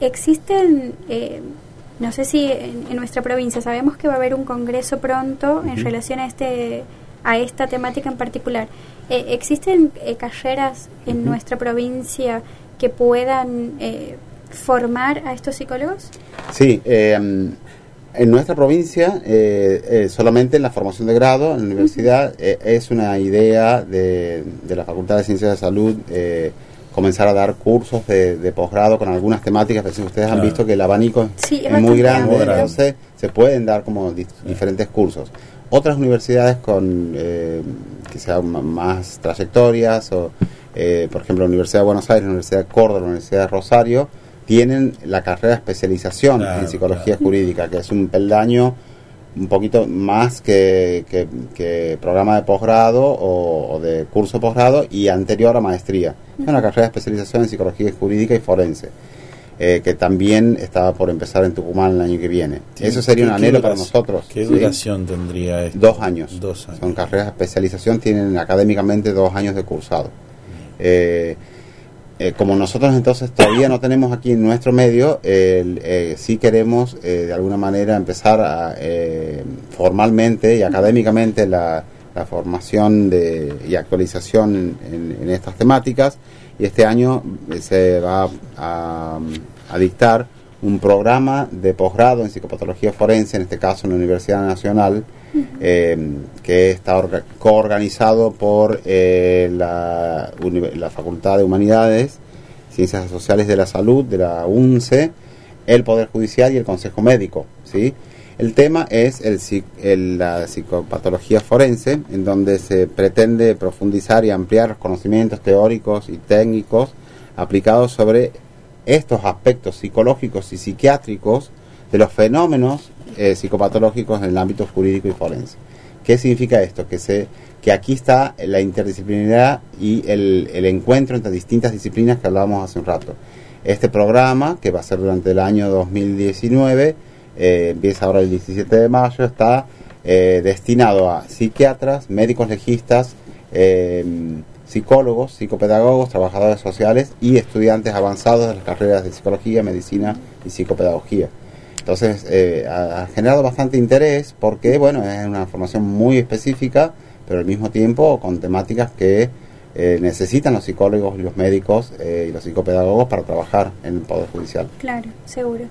existen, eh, no sé si en, en nuestra provincia, sabemos que va a haber un congreso pronto en relación a este a esta temática en particular. Eh, ¿Existen eh, carreras en nuestra provincia que puedan eh, formar a estos psicólogos? Sí, en nuestra provincia, eh, eh, solamente en la formación de grado, en la universidad, es una idea de, de la Facultad de Ciencias de Salud eh, comenzar a dar cursos de, de posgrado con algunas temáticas. Pero si ustedes han visto que el abanico Sí, es muy grande, entonces se pueden dar como di- diferentes cursos. Otras universidades con eh, ma- más trayectorias, o eh, por ejemplo la Universidad de Buenos Aires, la Universidad de Córdoba, la Universidad de Rosario, tienen la carrera de especialización Claro, en psicología claro. jurídica, que es un peldaño un poquito más que, que- que programa de posgrado o, o de curso de posgrado y anterior a maestría. Es una carrera de especialización en psicología jurídica y forense, eh, que también está por empezar en Tucumán el año que viene. Eso sería un ¿Qué- qué anhelo para nosotros. ¿Qué ¿sí? duración tendría esto? Dos años. Dos años. Son carreras de especialización, tienen académicamente dos años de cursado. Eh, eh, como nosotros entonces todavía no tenemos aquí en nuestro medio, eh, sí queremos eh, de alguna manera empezar eh, formalmente y académicamente la, formación de, y actualización en, estas temáticas. Y este año se va a dictar un programa de posgrado en psicopatología forense, en este caso en la Universidad Nacional, eh, que está orga- coorganizado por eh, la, Facultad de Humanidades, Ciencias Sociales de la Salud, de la UNCE, el Poder Judicial y el Consejo Médico. ¿sí? El tema es el- la psicopatología forense, en donde se pretende profundizar y ampliar los conocimientos teóricos y técnicos aplicados sobre estos aspectos psicológicos y psiquiátricos de los fenómenos eh, psicopatológicos en el ámbito jurídico y forense. ¿Qué significa esto? Que, se, que aquí está la interdisciplinaridad y el, el encuentro entre distintas disciplinas que hablábamos hace un rato. Este programa, que va a ser durante el año 2019, eh, empieza ahora el 17 de mayo, está eh, destinado a psiquiatras, médicos legistas, eh, psicólogos, psicopedagogos, trabajadores sociales y estudiantes avanzados de las carreras de psicología, medicina y psicopedagogía. Entonces, eh, ha, generado bastante interés porque, bueno, es una formación muy específica, pero al mismo tiempo con temáticas que eh, necesitan los psicólogos y los médicos eh, y los psicopedagogos para trabajar en el Poder Judicial. Claro, seguro.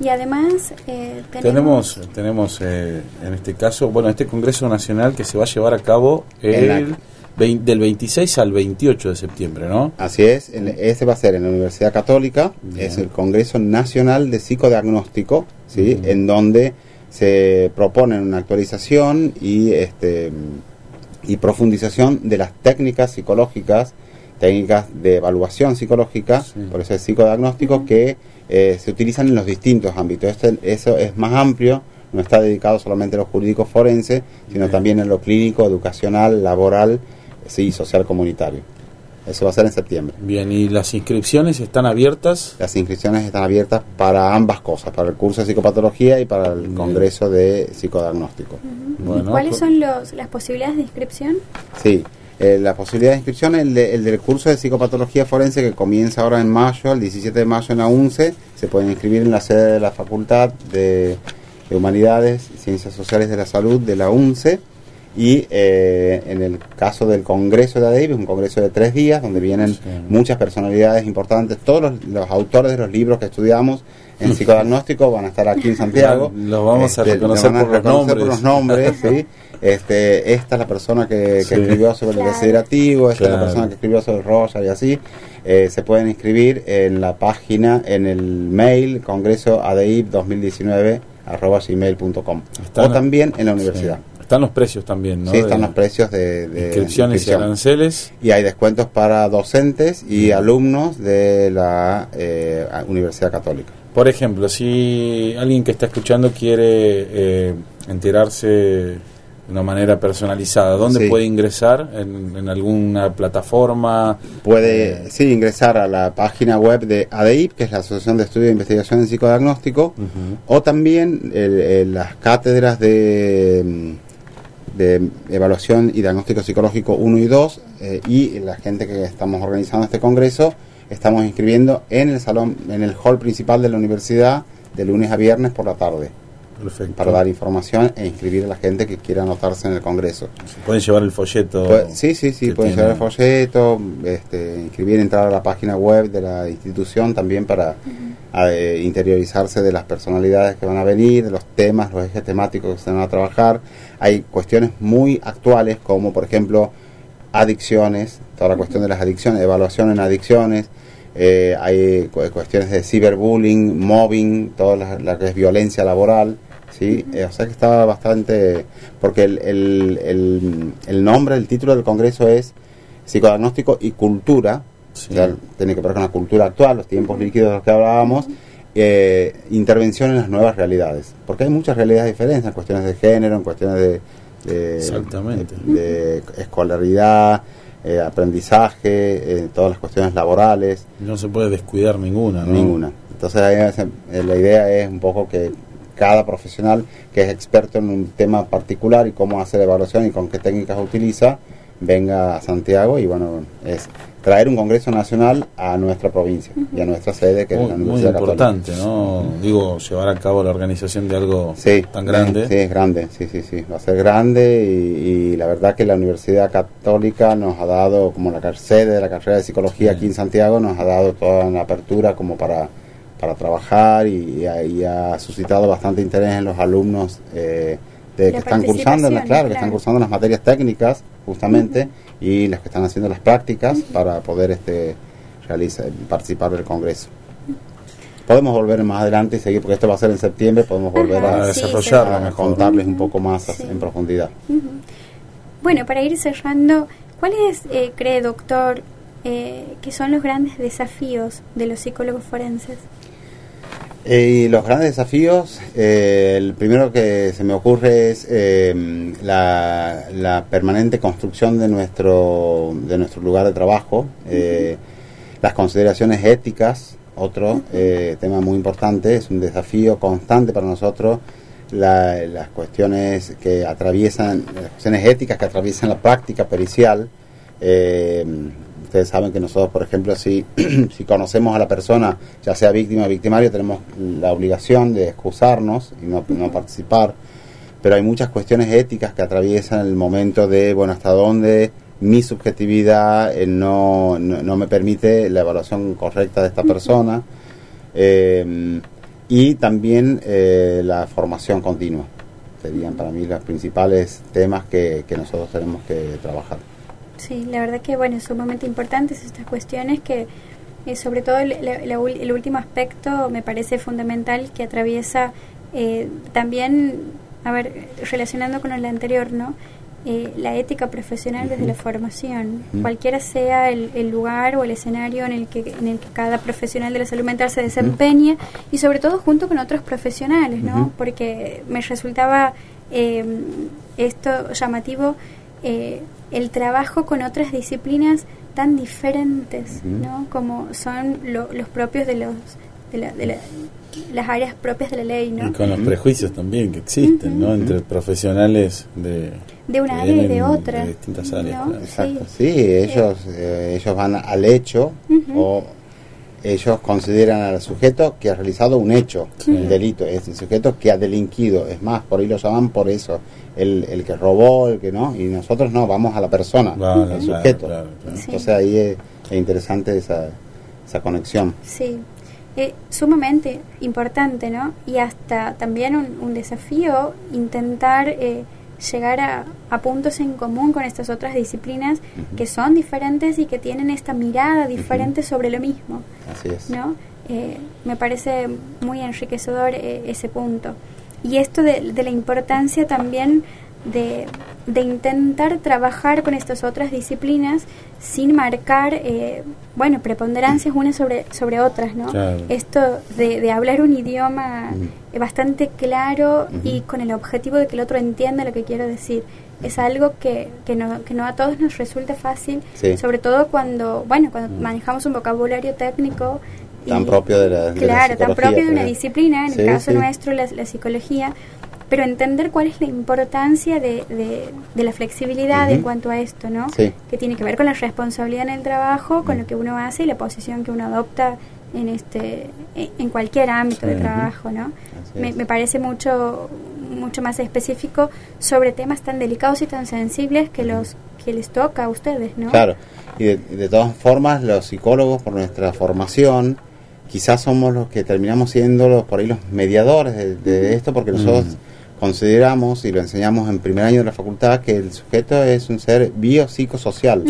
Y además eh, Tenemos, tenemos eh, en este caso, bueno, este Congreso Nacional que se va a llevar a cabo En la- el vein- del 26 al 28 de septiembre, ¿no? Así es, en- ese va a ser en la Universidad Católica, Bien. es el Congreso Nacional de Psicodiagnóstico, ¿sí? En donde se propone una actualización y este y profundización de las técnicas psicológicas, técnicas de evaluación psicológica, Sí. por eso es psicodiagnóstico, que eh, se utilizan en los distintos ámbitos. Este- eso es más amplio, no está dedicado solamente a lo jurídico forense, sino Bien. también a lo clínico, educacional, laboral sí, social comunitario. Eso va a ser en septiembre. Bien, y las inscripciones están abiertas. Las inscripciones están abiertas para ambas cosas, para el curso de psicopatología y para el Bien. congreso de psicodiagnóstico. Bueno, ¿Cuáles co- son los, las posibilidades de inscripción? Sí, eh, la posibilidad de inscripción, el, de- el del curso de psicopatología forense que comienza ahora en mayo, el 17 de mayo en la UNCE, se pueden inscribir en la sede de la Facultad de, de Humanidades y Ciencias Sociales de la Salud de la UNCE. Y eh, en el caso del Congreso de ADEIP, es un congreso de tres días donde vienen muchas personalidades importantes. Todos los, los autores de los libros que estudiamos en psicodiagnóstico van a estar aquí en Santiago. Los vamos a Este, reconocer lo van a por los reconocer nombres. por los nombres, ¿sí? Este, esta es la persona que, que Sí. escribió sobre el desiderativo, esta es la persona que escribió sobre Roger y así. Eh, se pueden inscribir en la página, en el mail congreso adeip 2019 arroba gmail.com o también en la universidad. Están los precios también, ¿no? Sí, están De los precios de, de inscripciones y aranceles. Y hay descuentos para docentes y alumnos de la eh, Universidad Católica. Por ejemplo, si alguien que está escuchando quiere eh, enterarse de una manera personalizada, ¿dónde Sí. puede ingresar? ¿En, en alguna plataforma? Puede sí ingresar a la página web de ADEIP, que es la Asociación de Estudio de Investigación en Psicodiagnóstico, o también el- el- las cátedras de, mm, de evaluación y diagnóstico psicológico 1 y 2 eh, y la gente que estamos organizando este congreso estamos inscribiendo en el salón en el hall principal de la universidad de lunes a viernes por la tarde Perfecto. para dar información e inscribir a la gente que quiera anotarse en el congreso. Pueden llevar el folleto. Pues, sí, sí, sí, pueden tiene. llevar el folleto, este, inscribir, entrar a la página web de la institución también para eh, interiorizarse de las personalidades que van a venir, de los temas, los ejes temáticos que se van a trabajar. Hay cuestiones muy actuales como, por ejemplo, adicciones, toda la cuestión de las adicciones, evaluación en adicciones. eh, hay cu- cuestiones de ciberbullying, mobbing, toda la, la que es violencia laboral. ¿Sí? Eh, o sea que estaba bastante... Porque el, el, el, el nombre, el título del congreso es Psicodiagnóstico y Cultura. Sí. O sea, tiene que ver con la cultura actual, los tiempos líquidos de los que hablábamos. eh, intervención en las nuevas realidades. Porque hay muchas realidades diferentes en cuestiones de género, en cuestiones de, de, Exactamente. de- de escolaridad, eh, aprendizaje, eh, todas las cuestiones laborales. No se puede descuidar ninguna, ¿no? Ninguna. Entonces ahí eh, la idea es un poco que cada profesional que es experto en un tema particular y cómo hacer evaluación y con qué técnicas utiliza, venga a Santiago y bueno, es traer un Congreso Nacional a nuestra provincia y a nuestra sede que es Muy, la muy Universidad Católica. importante, ¿no? Digo, llevar a cabo la organización de algo Sí, tan grande. Sí, es grande, sí, sí, sí. Va a ser grande y, y la verdad que la Universidad Católica nos ha dado, como la sede de la carrera de psicología Sí. aquí en Santiago, nos ha dado toda una apertura como para, para trabajar y, y ha, y ha suscitado bastante interés en los alumnos eh, de que están cursando, claro, que están cursando las materias técnicas justamente y los que están haciendo las prácticas para poder este realizar, participar del congreso. Podemos volver más adelante y seguir, porque esto va a ser en septiembre, podemos volver Ajá, a sí, desarrollarlo a contarles un poco más Sí. en profundidad. Bueno, para ir cerrando, ¿cuáles eh, cree, doctor, eh, que son los grandes desafíos de los psicólogos forenses? Eh, y los grandes desafíos, eh, el primero que se me ocurre es eh, la, permanente construcción de nuestro, de nuestro lugar de trabajo, eh, las consideraciones éticas, otro tema muy importante, es un desafío constante para nosotros, la- las cuestiones que atraviesan, las cuestiones éticas que atraviesan la práctica pericial. Ustedes saben que nosotros, por ejemplo, si, si conocemos a la persona, ya sea víctima o victimario, tenemos la obligación de excusarnos y no, no participar. Pero hay muchas cuestiones éticas que atraviesan el momento de, bueno, hasta dónde mi subjetividad eh, no, no, no me permite la evaluación correcta de esta persona. Eh, y también eh, la formación continua. Serían para mí los principales temas que, que nosotros tenemos que trabajar. Sí, la verdad que, bueno, sumamente importantes estas cuestiones que, eh, sobre todo el, el último aspecto me parece fundamental que atraviesa eh, también, a ver, relacionando con el anterior, ¿no? Eh, la ética profesional desde la formación, cualquiera sea el, el lugar o el escenario en el que en el que cada profesional de la salud mental se desempeñe y sobre todo junto con otros profesionales, ¿no? Porque me resultaba eh, esto llamativo eh, el trabajo con otras disciplinas tan diferentes. ¿no? Como son lo- los propios de los de, la- de la- las áreas propias de la ley, ¿no? Y con los prejuicios también que existen, ¿no? Entre profesionales de, De una área y de otra, De distintas áreas. ¿no? claro. Exacto. Sí. Sí, ellos, eh, ellos van al hecho o ellos consideran al sujeto que ha realizado un hecho, el delito, es el sujeto que ha delinquido, es más, por ahí lo llaman por eso, el, el que robó, el que no, y nosotros no, vamos a la persona, Vale, al claro, sujeto. claro, claro. Entonces ahí es, es interesante esa, esa conexión. Sí, eh, sumamente importante, ¿no? Y hasta también un, un desafío intentar eh, llegar a, a puntos en común con estas otras disciplinas que son diferentes y que tienen esta mirada diferente sobre lo mismo, Así es. ¿no? Eh, me parece muy enriquecedor eh, ese punto. Y esto de, de la importancia también de, de intentar trabajar con estas otras disciplinas sin marcar, eh, bueno, preponderancias unas sobre, sobre otras, ¿no? Claro. Esto de, de hablar un idioma eh, bastante claro y con el objetivo de que el otro entienda lo que quiero decir. Es algo que, que, no, que no a todos nos resulta fácil, Sí. sobre todo cuando, bueno, cuando Mm. manejamos un vocabulario técnico. Tan propio de la- de la Claro, tan propio de una disciplina, en Sí, el caso sí. nuestro la, la psicología, pero entender cuál es la importancia de, de, de la flexibilidad en cuanto a esto, ¿no? Sí. Que tiene que ver con la responsabilidad en el trabajo, con lo que uno hace y la posición que uno adopta en este en en cualquier ámbito de trabajo, ¿no? Me, me parece mucho mucho más específico sobre temas tan delicados y tan sensibles que los que les toca a ustedes, ¿no? Claro, y de, y de todas formas los psicólogos por nuestra formación quizás somos los que terminamos siendo los por ahí los mediadores de, de esto porque nosotros consideramos y lo enseñamos en primer año de la facultad que el sujeto es un ser biopsicosocial.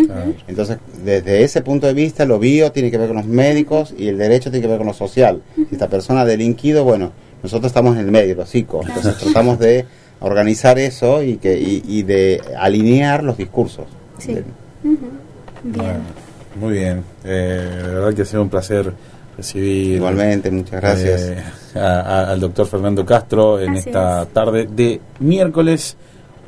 Entonces, desde ese punto de vista, lo bio tiene que ver con los médicos y el derecho tiene que ver con lo social. Si esta persona ha delinquido, bueno, nosotros estamos en el medio, los psicos. Entonces, tratamos de organizar eso y, que, y, y de alinear los discursos. Sí. De-. Bien. Bueno, muy bien. Eh, la verdad que ha sido un placer recibir Igualmente, muchas gracias. eh, a- a- al doctor Fernando Castro en esta es. tarde de miércoles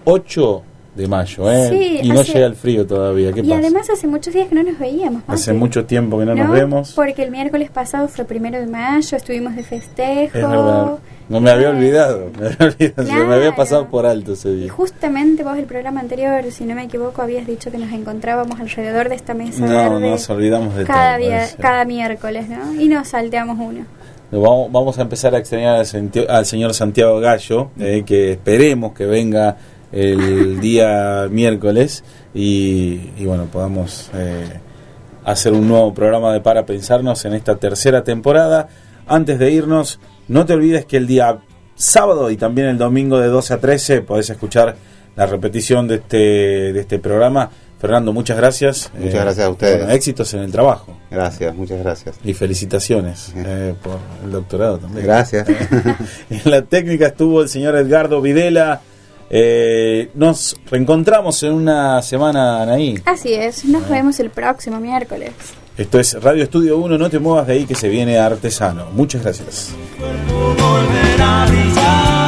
8 de mayo. ¿eh? Sí, y no hace- llega el frío todavía. ¿Qué Y pasa? además hace muchos días que no nos veíamos. Hace mucho tiempo que no, nos vemos. Porque el miércoles pasado fue primero de mayo, estuvimos de festejo. Es verdad. No me había olvidado. Me había, olvidado, se me había Claro. pasado por alto ese Y día. justamente vos el programa anterior, si no me equivoco, habías dicho que nos encontrábamos alrededor de esta mesa No, verde nos olvidamos de cada, todo. día, cada miércoles, ¿no? Y nos salteamos uno. Vamos, vamos a empezar a extrañar al, al señor Santiago Gallo, eh, que esperemos que venga el día miércoles y, y bueno, podamos eh, hacer un nuevo programa de Para Pensarnos en esta tercera temporada. Antes de irnos, no te olvides que el día sábado y también el domingo de 12 a 13 podés escuchar la repetición de este, de este programa. Fernando, muchas gracias. Muchas Eh, gracias a ustedes. bueno, éxitos en el trabajo. Gracias, muchas gracias. Y felicitaciones eh, por el doctorado también. Gracias. en la técnica estuvo el señor Edgardo Videla. Eh, nos reencontramos en una semana, Anaí. Así es, nos vemos el próximo miércoles. Esto es Radio Estudio 1, no te muevas de ahí que se viene artesano. Muchas gracias. volver a brillar.